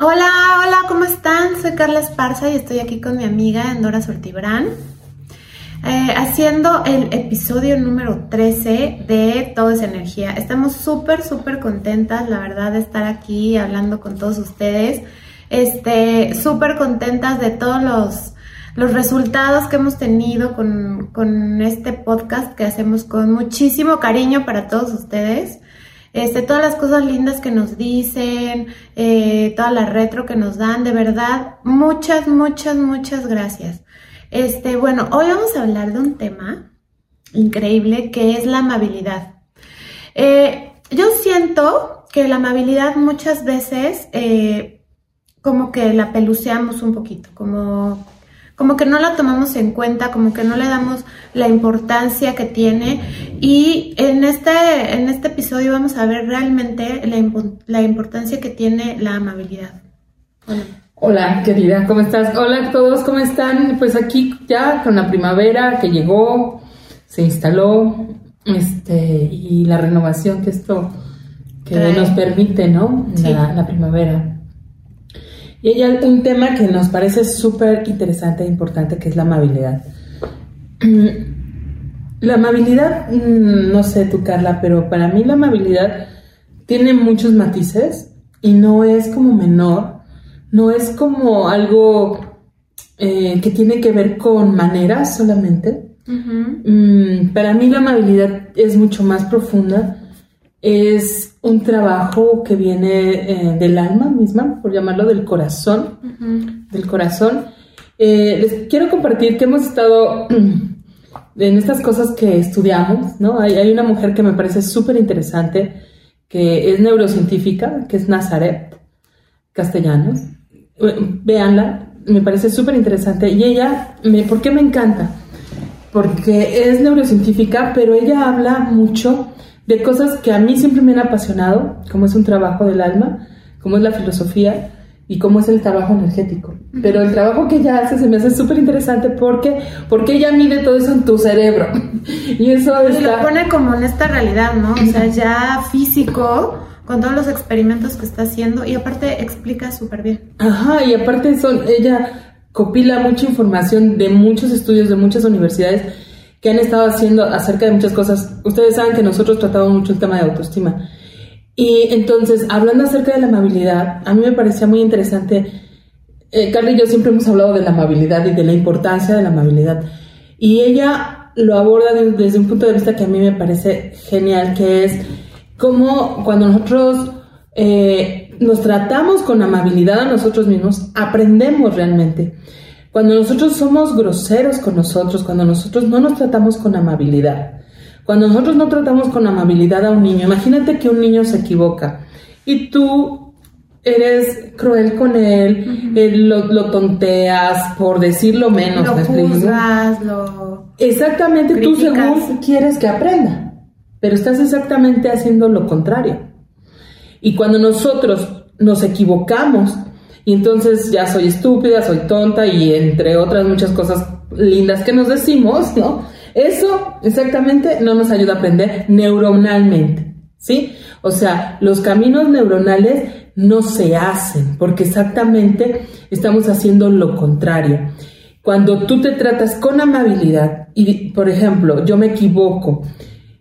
Hola, hola, ¿cómo están? Soy Carla Esparza y estoy aquí con mi amiga Endora Sortibrán, eh, haciendo el episodio número 13 de Todo es Energía. Estamos súper, súper contentas, la verdad, de estar aquí hablando con todos ustedes. Este, súper contentas de todos los, los resultados que hemos tenido con, con este podcast que hacemos con muchísimo cariño para todos ustedes este, todas las cosas lindas que nos dicen, eh, toda la retro que nos dan, de verdad, muchas, muchas, muchas gracias. Este, bueno, hoy vamos a hablar de un tema increíble que es la amabilidad. Eh, yo siento que la amabilidad muchas veces eh, como que la peluceamos un poquito, como como que no la tomamos en cuenta, como que no le damos la importancia que tiene. Y en este, en este episodio vamos a ver realmente la, importancia que tiene la amabilidad. Hola. querida, ¿cómo estás? Hola a todos, ¿cómo están? Pues aquí ya con la primavera que llegó, se instaló, este, y la renovación que esto que nos permite, ¿no? la primavera. Y hay un tema que nos parece súper interesante e importante, que es la amabilidad. La amabilidad, mm, no sé tú, Carla, pero para mí la amabilidad tiene muchos matices y no es como menor, no es como algo eh, que tiene que ver con maneras solamente. Mm, para mí la amabilidad es mucho más profunda es un trabajo que viene eh, del alma misma, por llamarlo del corazón, del corazón. Eh, les quiero compartir que hemos estado en estas cosas que estudiamos, ¿no? Hay, una mujer que me parece súper interesante, que es neurocientífica, que es Nazaret Castellanos. Véanla, me parece súper interesante. Y ella, me, ¿por qué me encanta? Porque es neurocientífica, pero ella habla mucho de cosas que a mí siempre me han apasionado, como es un trabajo del alma, como es la filosofía y como es el trabajo energético. Pero el trabajo que ella hace se me hace súper interesante porque, porque ella mide todo eso en tu cerebro. y eso y lo pone como en esta realidad, ¿no? O sea, ya físico con todos los experimentos que está haciendo y aparte explica súper bien. Ajá, y aparte son, ella copila mucha información de muchos estudios de muchas universidades que han estado haciendo acerca de muchas cosas. Ustedes saben que nosotros tratamos mucho el tema de autoestima. Y entonces, hablando acerca de la amabilidad, a mí me parecía muy interesante. Eh, Carla y yo siempre hemos hablado de la amabilidad y de la importancia de la amabilidad. Y ella lo aborda desde un punto de vista que a mí me parece genial, que es cómo cuando nosotros eh, nos tratamos con amabilidad a nosotros mismos, aprendemos realmente. Cuando nosotros somos groseros con nosotros, cuando nosotros no nos tratamos con amabilidad, cuando nosotros no tratamos con amabilidad a un niño, imagínate que un niño se equivoca y tú eres cruel con él, eh, lo, tonteas, por decirlo menos. Lo juzgas, lo Exactamente, tú según quieres que aprenda, pero estás exactamente haciendo lo contrario. Y cuando nosotros nos equivocamos, y entonces ya soy estúpida, soy tonta y entre otras muchas cosas lindas que nos decimos, ¿no? Eso exactamente no nos ayuda a aprender neuronalmente, ¿sí? O sea, los caminos neuronales no se hacen porque exactamente estamos haciendo lo contrario. Cuando tú te tratas con amabilidad y, por ejemplo, yo me equivoco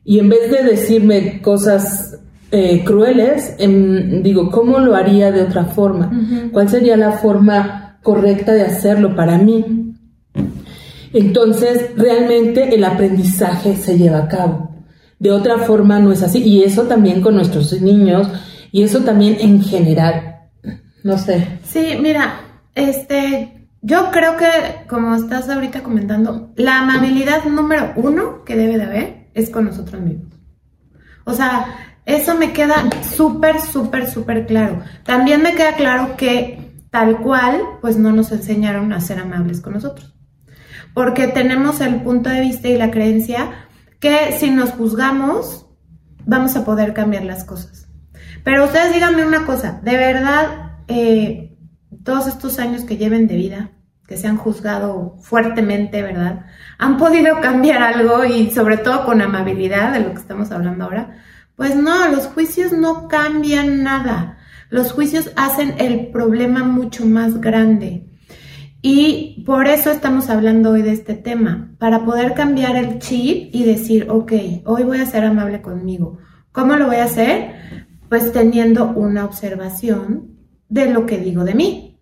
y en vez de decirme cosas eh, crueles, em, digo, ¿cómo lo haría de otra forma? ¿Cuál sería la forma correcta de hacerlo para mí? Entonces, realmente el aprendizaje se lleva a cabo. De otra forma no es así. Y eso también con nuestros niños y eso también en general. No sé. Sí, mira, este, yo creo que, como estás ahorita comentando, la amabilidad número uno que debe de haber es con nosotros mismos. O sea, eso me queda súper, súper, súper claro. También me queda claro que tal cual, pues no nos enseñaron a ser amables con nosotros. Porque tenemos el punto de vista y la creencia que si nos juzgamos, vamos a poder cambiar las cosas. Pero ustedes díganme una cosa, de verdad, eh, todos estos años que lleven de vida, que se han juzgado fuertemente, ¿verdad? Han podido cambiar algo y sobre todo con amabilidad de lo que estamos hablando ahora. Pues no, los juicios no cambian nada. Los juicios hacen el problema mucho más grande. Y por eso estamos hablando hoy de este tema, para poder cambiar el chip y decir, ok, hoy voy a ser amable conmigo. ¿Cómo lo voy a hacer? Pues teniendo una observación de lo que digo de mí.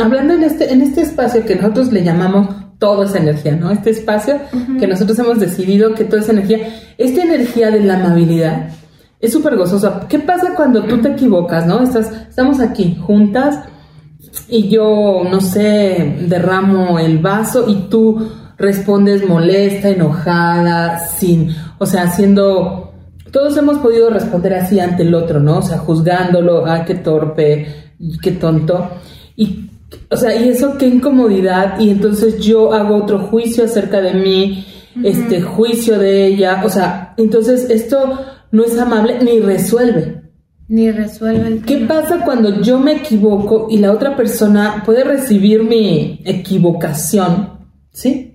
Hablando en este, en este espacio que nosotros le llamamos todo esa energía, ¿no? Este espacio que nosotros hemos decidido que toda esa energía, esta energía de la amabilidad es súper gozosa. ¿Qué pasa cuando tú te equivocas, ¿no? Estás, estamos aquí juntas y yo, no sé, derramo el vaso y tú respondes molesta, enojada, sin, o sea, haciendo... Todos hemos podido responder así ante el otro, ¿no? O sea, juzgándolo, ah, qué torpe, qué tonto. Y, o sea, y eso qué incomodidad. Y entonces yo hago otro juicio acerca de mí, este juicio de ella. O sea, entonces esto no es amable ni resuelve. Ni resuelve el ¿Qué pasa cuando yo me equivoco y la otra persona puede recibir mi equivocación? ¿Sí?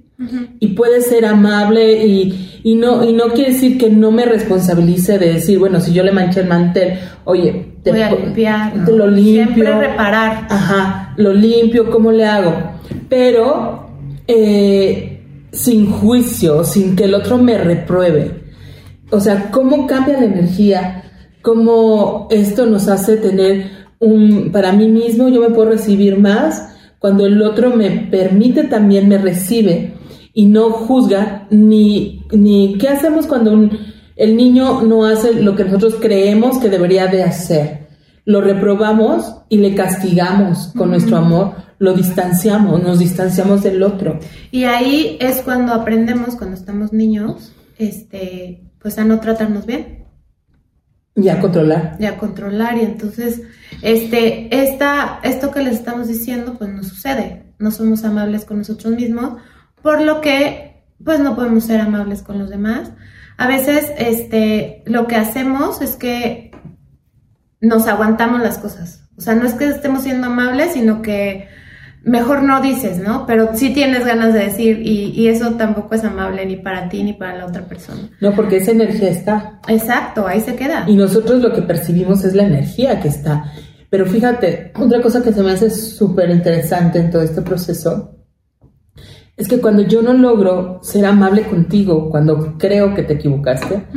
Y puede ser amable y, y, no, y no quiere decir que no me responsabilice de decir, bueno, si yo le manché el mantel, oye, te, Voy a limpiar, te lo limpio. Siempre reparar. Ajá, lo limpio, ¿cómo le hago? Pero eh, sin juicio, sin que el otro me repruebe. O sea, ¿cómo cambia la energía? cómo esto nos hace tener un, para mí mismo, yo me puedo recibir más cuando el otro me permite también me recibe y no juzga ni, ni qué hacemos cuando el niño no hace lo que nosotros creemos que debería de hacer. Lo reprobamos y le castigamos con nuestro amor, lo distanciamos, nos distanciamos del otro. Y ahí es cuando aprendemos, cuando estamos niños, este, pues a no tratarnos bien. Y a controlar. Y a controlar. Y entonces, este, esta, esto que les estamos diciendo, pues no sucede. No somos amables con nosotros mismos, por lo que, pues no podemos ser amables con los demás. A veces, este, lo que hacemos es que nos aguantamos las cosas. O sea, no es que estemos siendo amables, sino que mejor no dices, ¿no? Pero sí tienes ganas de decir y, eso tampoco es amable ni para ti ni para la otra persona. No, porque esa energía está. Exacto, ahí se queda. Y nosotros lo que percibimos es la energía que está. Pero fíjate, otra cosa que se me hace súper interesante en todo este proceso es que cuando yo no logro ser amable contigo, cuando creo que te equivocaste,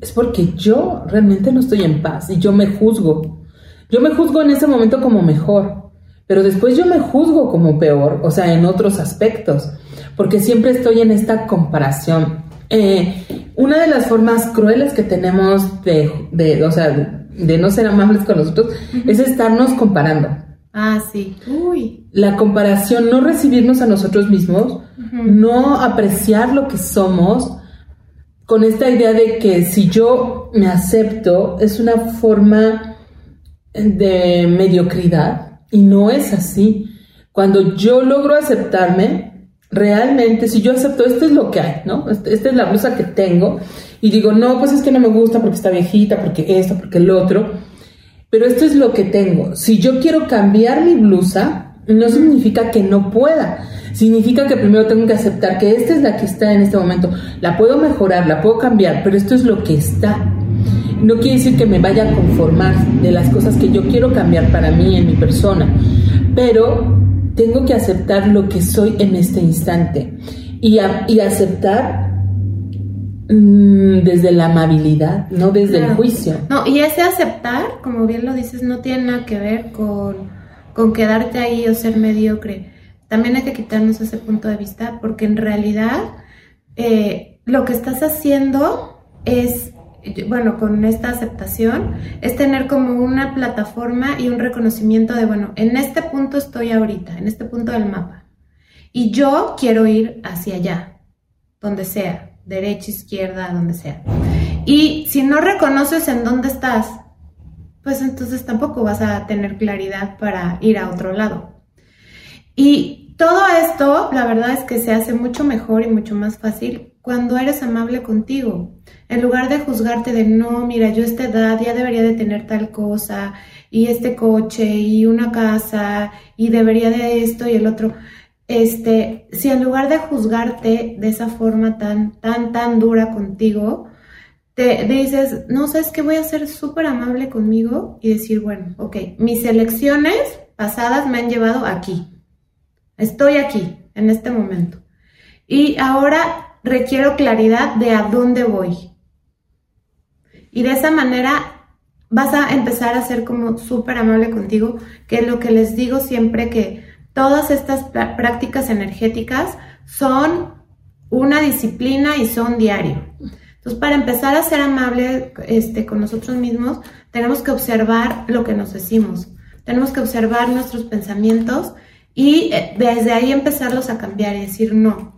es porque yo realmente no estoy en paz y yo me juzgo. Yo me juzgo en ese momento como mejor pero después yo me juzgo como peor, o sea, en otros aspectos, porque siempre estoy en esta comparación. Eh, una de las formas crueles que tenemos de, de, o sea, de no ser amables con nosotros es estarnos comparando. Ah, sí. Uy. La comparación, no recibirnos a nosotros mismos, no apreciar lo que somos, con esta idea de que si yo me acepto es una forma de mediocridad y no es así. Cuando yo logro aceptarme, realmente, si yo acepto, esto es lo que hay, ¿no? Este, esta es la blusa que tengo, y digo, no, pues es que no me gusta porque está viejita, porque esto, porque el otro, pero esto es lo que tengo. Si yo quiero cambiar mi blusa, no significa que no pueda. Significa que primero tengo que aceptar que esta es la que está en este momento. La puedo mejorar, la puedo cambiar, pero esto es lo que está. No quiere decir que me vaya a conformar de las cosas que yo quiero cambiar para mí, en mi persona, pero tengo que aceptar lo que soy en este instante y, y aceptar mm, desde la amabilidad, no desde el juicio. No, y ese aceptar, como bien lo dices, no tiene nada que ver con, con quedarte ahí o ser mediocre. También hay que quitarnos ese punto de vista porque en realidad eh, lo que estás haciendo es bueno, con esta aceptación, es tener como una plataforma y un reconocimiento de, bueno, en este punto estoy ahorita, en este punto del mapa. Y yo quiero ir hacia allá, donde sea, derecha, izquierda, donde sea. Y si no reconoces en dónde estás, pues entonces tampoco vas a tener claridad para ir a otro lado. Y todo esto, la verdad es que se hace mucho mejor y mucho más fácil cuando eres amable contigo. En lugar de juzgarte de no, mira, yo a esta edad ya debería de tener tal cosa, y este coche, y una casa, y debería de esto y el otro. Este, si en lugar de juzgarte de esa forma tan, tan, tan dura contigo, te dices, no, sabes que voy a ser súper amable conmigo y decir, bueno, ok, mis elecciones pasadas me han llevado aquí. Estoy aquí, en este momento. Y ahora requiero claridad de a dónde voy. Y de esa manera vas a empezar a ser como súper amable contigo, que es lo que les digo siempre que todas estas prácticas energéticas son una disciplina y son diario. Entonces, para empezar a ser amable este, con nosotros mismos, tenemos que observar lo que nos decimos, tenemos que observar nuestros pensamientos y eh, desde ahí empezarlos a cambiar y decir no.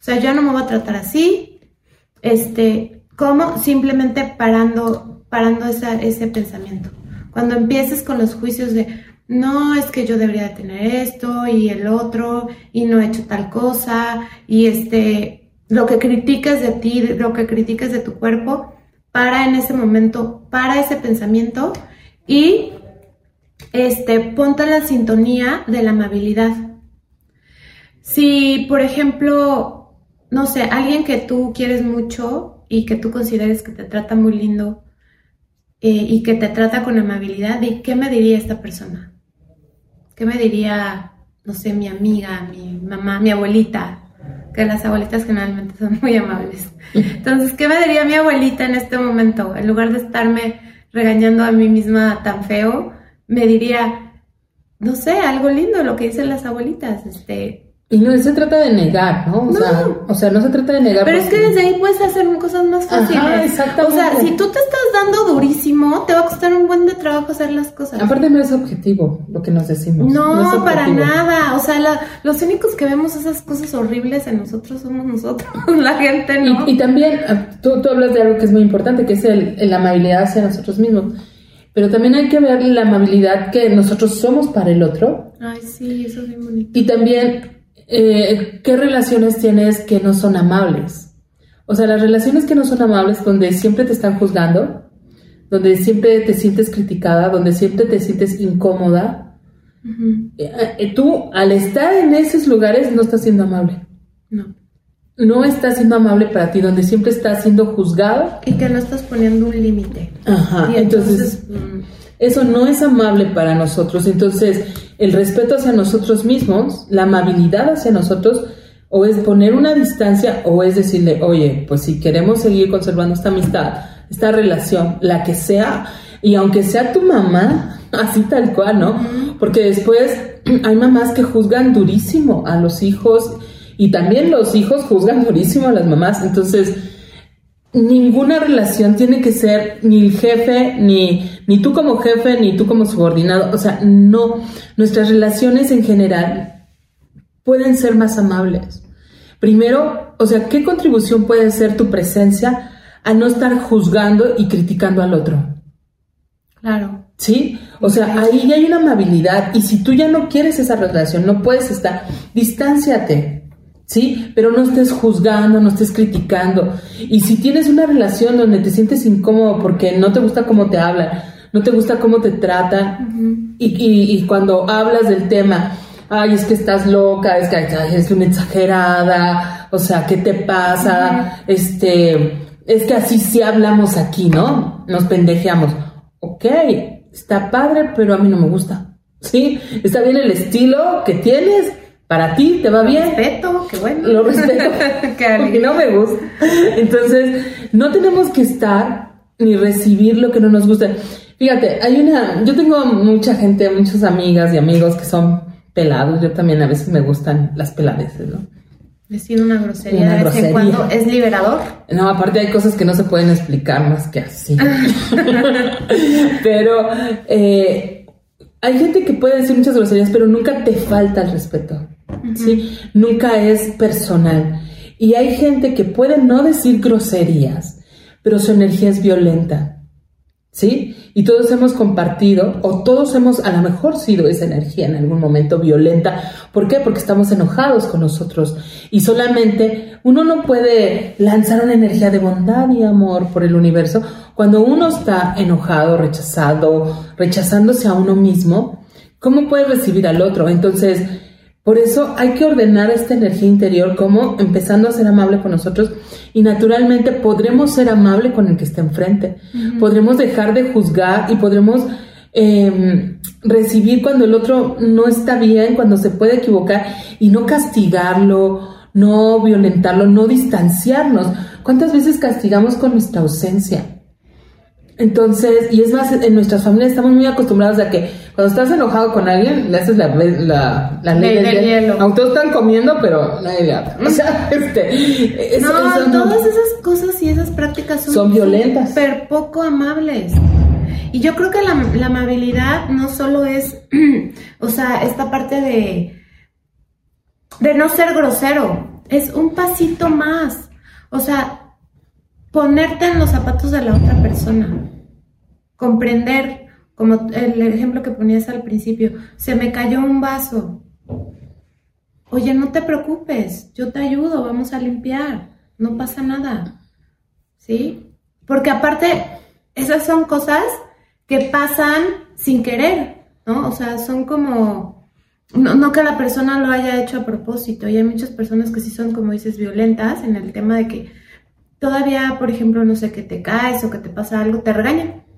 O sea, yo no me voy a tratar así, este, ¿cómo? Simplemente parando, parando ese pensamiento. Cuando empieces con los juicios de, no, es que yo debería de tener esto y el otro, y no he hecho tal cosa, y este, lo que criticas de ti, lo que criticas de tu cuerpo, para en ese momento, para ese pensamiento y este, ponte la sintonía de la amabilidad. Si, por ejemplo, no sé, alguien que tú quieres mucho y que tú consideres que te trata muy lindo eh, y que te trata con amabilidad, ¿y qué me diría esta persona? ¿Qué me diría, no sé, mi amiga, mi mamá, mi abuelita? que las abuelitas generalmente son muy amables. Entonces, ¿qué me diría mi abuelita en este momento? En lugar de estarme regañando a mí misma tan feo, me diría, no sé, algo lindo lo que dicen las abuelitas, este, y no se trata de negar, ¿no? O, Sea, o sea, no se trata de negar. Pero es que desde ahí puedes hacer cosas más fáciles. Ajá, exactamente. O sea, si tú te estás dando durísimo, te va a costar un buen de trabajo hacer las cosas. Aparte no es objetivo lo que nos decimos. No, para nada. O sea, los únicos que vemos esas cosas horribles en nosotros somos nosotros, la gente, ¿no? Y, también, ah, tú, tú, hablas de algo que es muy importante, que es el, la amabilidad hacia nosotros mismos. Pero también hay que ver la amabilidad que nosotros somos para el otro. Ay, sí, eso es muy bonito. Y también eh, ¿qué relaciones tienes que no son amables? O sea, las relaciones que no son amables, donde siempre te están juzgando, donde siempre te sientes criticada, donde siempre te sientes incómoda, eh, eh, tú al estar en esos lugares no estás siendo amable. No. No estás siendo amable para ti, donde siempre estás siendo juzgado. Y que no estás poniendo un límite. Ajá. entonces, mm, eso no es amable para nosotros. Entonces, el respeto hacia nosotros mismos, la amabilidad hacia nosotros, o es poner una distancia, o es decirle, oye, pues si queremos seguir conservando esta amistad, esta relación, la que sea, y aunque sea tu mamá, así tal cual, ¿no? Porque después hay mamás que juzgan durísimo a los hijos y también los hijos juzgan durísimo a las mamás. Entonces, ninguna relación tiene que ser ni el jefe, ni, ni tú como jefe, ni tú como subordinado. O sea, no. Nuestras relaciones en general pueden ser más amables. Primero, o sea, ¿qué contribución puede ser tu presencia a no estar juzgando y criticando al otro? Claro. ¿Sí? O sea, ahí ya hay una amabilidad y si tú ya no quieres esa relación, no puedes estar, distánciate. ¿Sí? Pero no estés juzgando, no estés criticando. Y si tienes una relación donde te sientes incómodo porque no te gusta cómo te hablan, no te gusta cómo te tratan, y, cuando hablas del tema, ay, es que estás loca, es que es una exagerada, o sea, ¿qué te pasa? Este, es que así sí hablamos aquí, ¿no? Nos pendejeamos. Ok, está padre, pero a mí no me gusta. ¿Sí? Está bien el estilo que tienes, para ti te va bien. Respeto, qué bueno. Lo respeto, porque no me gusta. Entonces, no tenemos que estar ni recibir lo que no nos gusta. Fíjate, hay una, yo tengo mucha gente, muchas amigas y amigos que son pelados. Yo también a veces me gustan las peladeces, ¿no? Decir una grosería de vez en cuando es liberador. No, aparte hay cosas que no se pueden explicar más que así. Pero eh, hay gente que puede decir muchas groserías, pero nunca te falta el respeto. ¿Sí? Nunca es personal. Y hay gente que puede no decir groserías, pero su energía es violenta. ¿Sí? Y todos hemos compartido, o todos hemos a lo mejor sido esa energía en algún momento violenta. ¿Por qué? Porque estamos enojados con nosotros. Y solamente uno no puede lanzar una energía de bondad y amor por el universo cuando uno está enojado, rechazado, rechazándose a uno mismo. ¿Cómo puede recibir al otro? Entonces, Por eso hay que ordenar esta energía interior como empezando a ser amable con nosotros y naturalmente podremos ser amable con el que está enfrente. Podremos dejar de juzgar y podremos em, recibir cuando el otro no está bien, cuando se puede equivocar y no castigarlo, no violentarlo, no distanciarnos. ¿Cuántas veces castigamos con nuestra ausencia? Entonces, y es más, en nuestras familias estamos muy acostumbrados a que cuando estás enojado con alguien, le haces la, la, la ley, del, hielo. Aunque todos están comiendo, pero nadie le habla. O sea, este. no, todas esas cosas y esas prácticas son, son violentas. Súper poco amables. Y yo creo que la, la amabilidad no solo es, o sea, esta parte de, de no ser grosero, es un pasito más. O sea, ponerte en los zapatos de la otra persona, comprender, como el ejemplo que ponías al principio, se me cayó un vaso. Oye, no te preocupes, yo te ayudo, vamos a limpiar, no pasa nada. ¿Sí? Porque aparte, esas son cosas que pasan sin querer, ¿no? O sea, son como, no, no, que la persona lo haya hecho a propósito. Y hay muchas personas que sí son, como dices, violentas en el tema de que todavía, por ejemplo, no sé, que te caes o que te pasa algo, te regañan.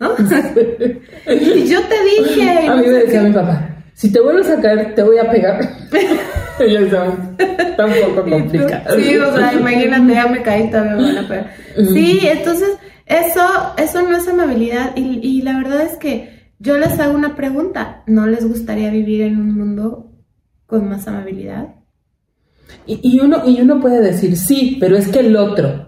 ¿No? y yo te dije. A mí me decía mi papá, si te vuelves a caer, te voy a pegar. está un poco complicado. Sí, o sea, imagínate, ya me caí, todavía me van a pegar. Sí, entonces, eso, eso no es amabilidad. Y, y la verdad es que yo les hago una pregunta. ¿No les gustaría vivir en un mundo con más amabilidad? Y, uno, y uno puede decir, sí, pero es que el otro,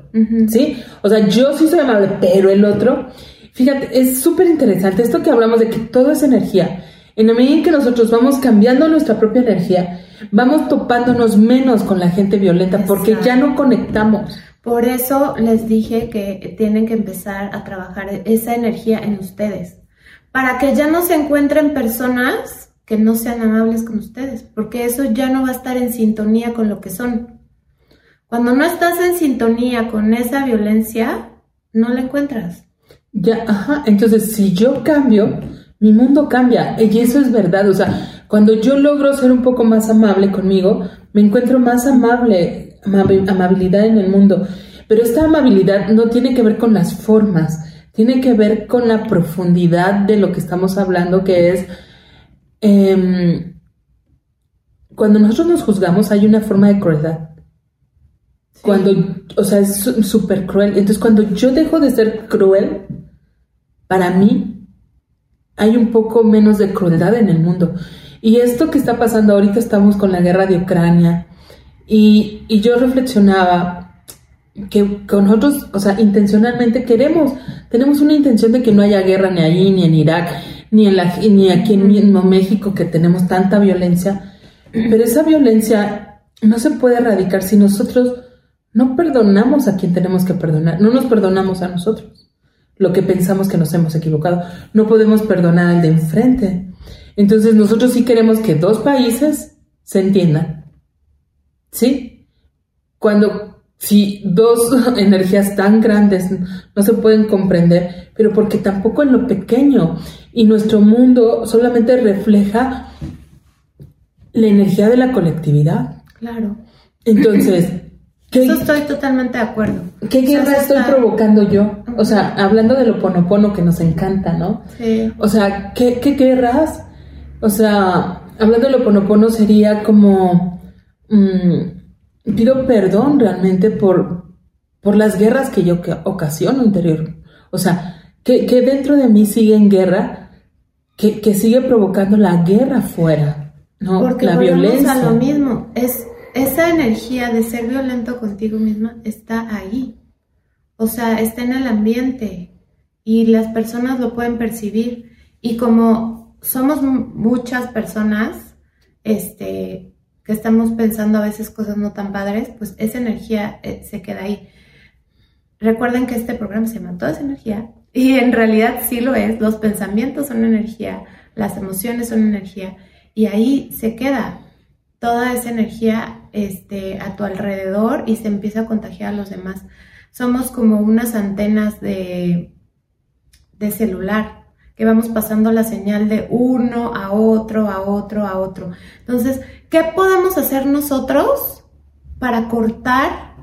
¿sí? O sea, yo sí soy amable, pero el otro, fíjate, es súper interesante esto que hablamos de que todo es energía. En la medida en que nosotros vamos cambiando nuestra propia energía, vamos topándonos menos con la gente violenta porque ya no conectamos. Por eso les dije que tienen que empezar a trabajar esa energía en ustedes, para que ya no se encuentren personas que no sean amables con ustedes, porque eso ya no va a estar en sintonía con lo que son. Cuando no estás en sintonía con esa violencia, no la encuentras. Ya, ajá, entonces si yo cambio, mi mundo cambia, y eso es verdad, o sea, cuando yo logro ser un poco más amable conmigo, me encuentro más amable, amabilidad en el mundo, pero esta amabilidad no tiene que ver con las formas, tiene que ver con la profundidad de lo que estamos hablando, que es Em, cuando nosotros nos juzgamos hay una forma de crueldad. Cuando, o sea, es súper cruel. Entonces, cuando yo dejo de ser cruel, para mí hay un poco menos de crueldad en el mundo. Y esto que está pasando ahorita, estamos con la guerra de Ucrania. Y, y yo reflexionaba que con nosotros, o sea, intencionalmente queremos, tenemos una intención de que no haya guerra ni ahí, ni en Irak, ni, en la, ni aquí en mismo México que tenemos tanta violencia, pero esa violencia no se puede erradicar si nosotros no perdonamos a quien tenemos que perdonar, no nos perdonamos a nosotros, lo que pensamos que nos hemos equivocado, no podemos perdonar al de enfrente. Entonces nosotros sí queremos que dos países se entiendan, ¿sí? Cuando si dos energías tan grandes no se pueden comprender, pero porque tampoco en lo pequeño y nuestro mundo solamente refleja la energía de la colectividad. Claro. Entonces, ¿qué, Eso estoy totalmente de acuerdo. ¿Qué guerra estoy provocando yo? O sea, hablando de lo ponopono que nos encanta, ¿no? Sí. O sea, ¿qué, qué guerras? O sea, hablando de lo ponopono sería como... Mm, pido perdón realmente por, por las guerras que yo ocasiono interior. O sea, que, dentro de mí sigue en guerra, que, sigue provocando la guerra fuera, ¿no? Porque la violencia. A lo mismo, es esa energía de ser violento contigo misma está ahí. O sea, está en el ambiente y las personas lo pueden percibir. Y como somos muchas personas, este, que estamos pensando a veces cosas no tan padres, pues esa energía eh, se queda ahí. Recuerden que este programa se llama Toda esa energía y en realidad sí lo es. Los pensamientos son energía, las emociones son energía y ahí se queda toda esa energía este, a tu alrededor y se empieza a contagiar a los demás. Somos como unas antenas de, de celular que vamos pasando la señal de uno a otro, a otro, a otro. Entonces, ¿qué podemos hacer nosotros para cortar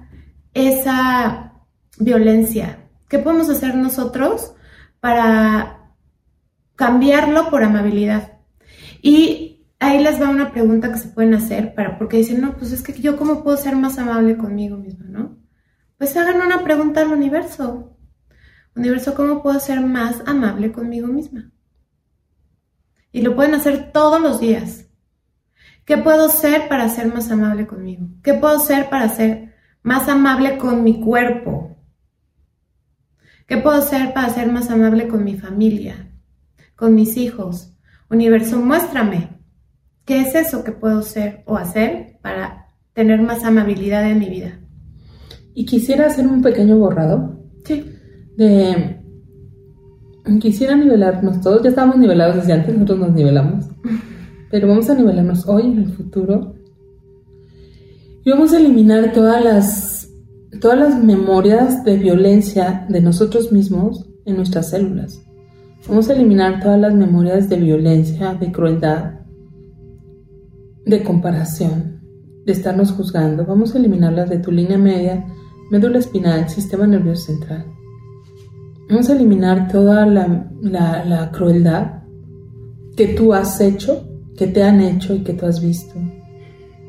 esa violencia? ¿Qué podemos hacer nosotros para cambiarlo por amabilidad? Y ahí les va una pregunta que se pueden hacer para, porque dicen, no, pues es que yo cómo puedo ser más amable conmigo misma, ¿no? Pues hagan una pregunta al universo. Universo, ¿cómo puedo ser más amable conmigo misma? Y lo pueden hacer todos los días. ¿Qué puedo ser para ser más amable conmigo? ¿Qué puedo ser para ser más amable con mi cuerpo? ¿Qué puedo ser para ser más amable con mi familia? Con mis hijos? Universo, muéstrame. ¿Qué es eso que puedo ser o hacer para tener más amabilidad en mi vida? Y quisiera hacer un pequeño borrado. Sí de quisiera nivelarnos todos, ya estábamos nivelados desde antes, nosotros nos nivelamos, pero vamos a nivelarnos hoy en el futuro y vamos a eliminar todas las todas las memorias de violencia de nosotros mismos en nuestras células. Vamos a eliminar todas las memorias de violencia, de crueldad, de comparación, de estarnos juzgando. Vamos a eliminarlas de tu línea media, médula espinal, sistema nervioso central. Vamos a eliminar toda la, crueldad que tú has hecho, que te han hecho y que tú has visto.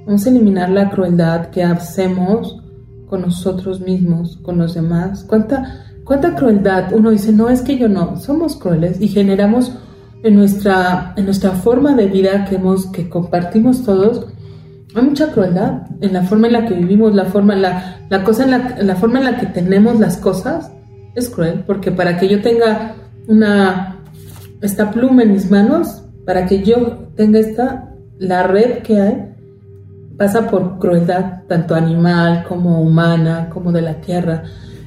Vamos a eliminar la crueldad que hacemos con nosotros mismos, con los demás. ¿Cuánta, cuánta crueldad? Uno dice, no, es que yo no, somos crueles y generamos en nuestra, en nuestra forma de vida que, hemos, que compartimos todos, hay mucha crueldad en la forma en la que vivimos, la forma, la, la cosa en la, la forma en la que tenemos las cosas es cruel, porque para que yo tenga una esta pluma en mis manos, para que yo tenga esta, la red que hay, pasa por crueldad, tanto animal como humana, como de la tierra.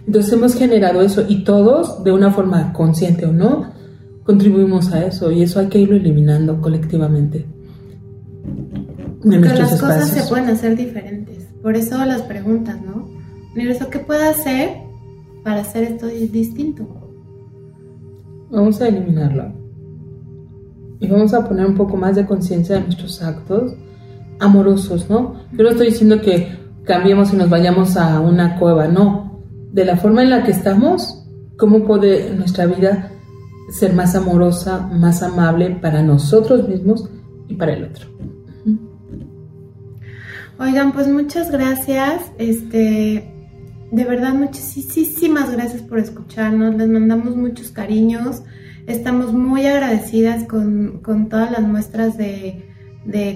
Entonces hemos generado eso y todos, de una forma consciente o no, contribuimos a eso y eso hay que irlo eliminando colectivamente. Porque las cosas se pueden hacer diferentes. Por eso las preguntas, ¿no? Universo, ¿qué puedo hacer para hacer esto distinto. Vamos a eliminarlo. Y vamos a poner un poco más de conciencia de nuestros actos amorosos, ¿no? Yo no estoy diciendo que cambiemos y nos vayamos a una cueva, no. De la forma en la que estamos, ¿cómo puede nuestra vida ser más amorosa, más amable para nosotros mismos y para el otro? Oigan, pues muchas gracias. Este, de verdad, muchísimas gracias por escucharnos. Les mandamos muchos cariños. Estamos muy agradecidas con, todas las muestras de,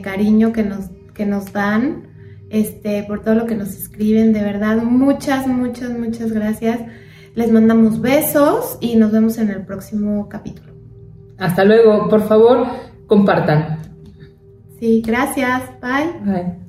cariño que nos, que nos dan, este, por todo lo que nos escriben. De verdad, muchas, muchas, muchas gracias. Les mandamos besos y nos vemos en el próximo capítulo. Hasta luego. Por favor, compartan. Sí, gracias. Bye. Bye.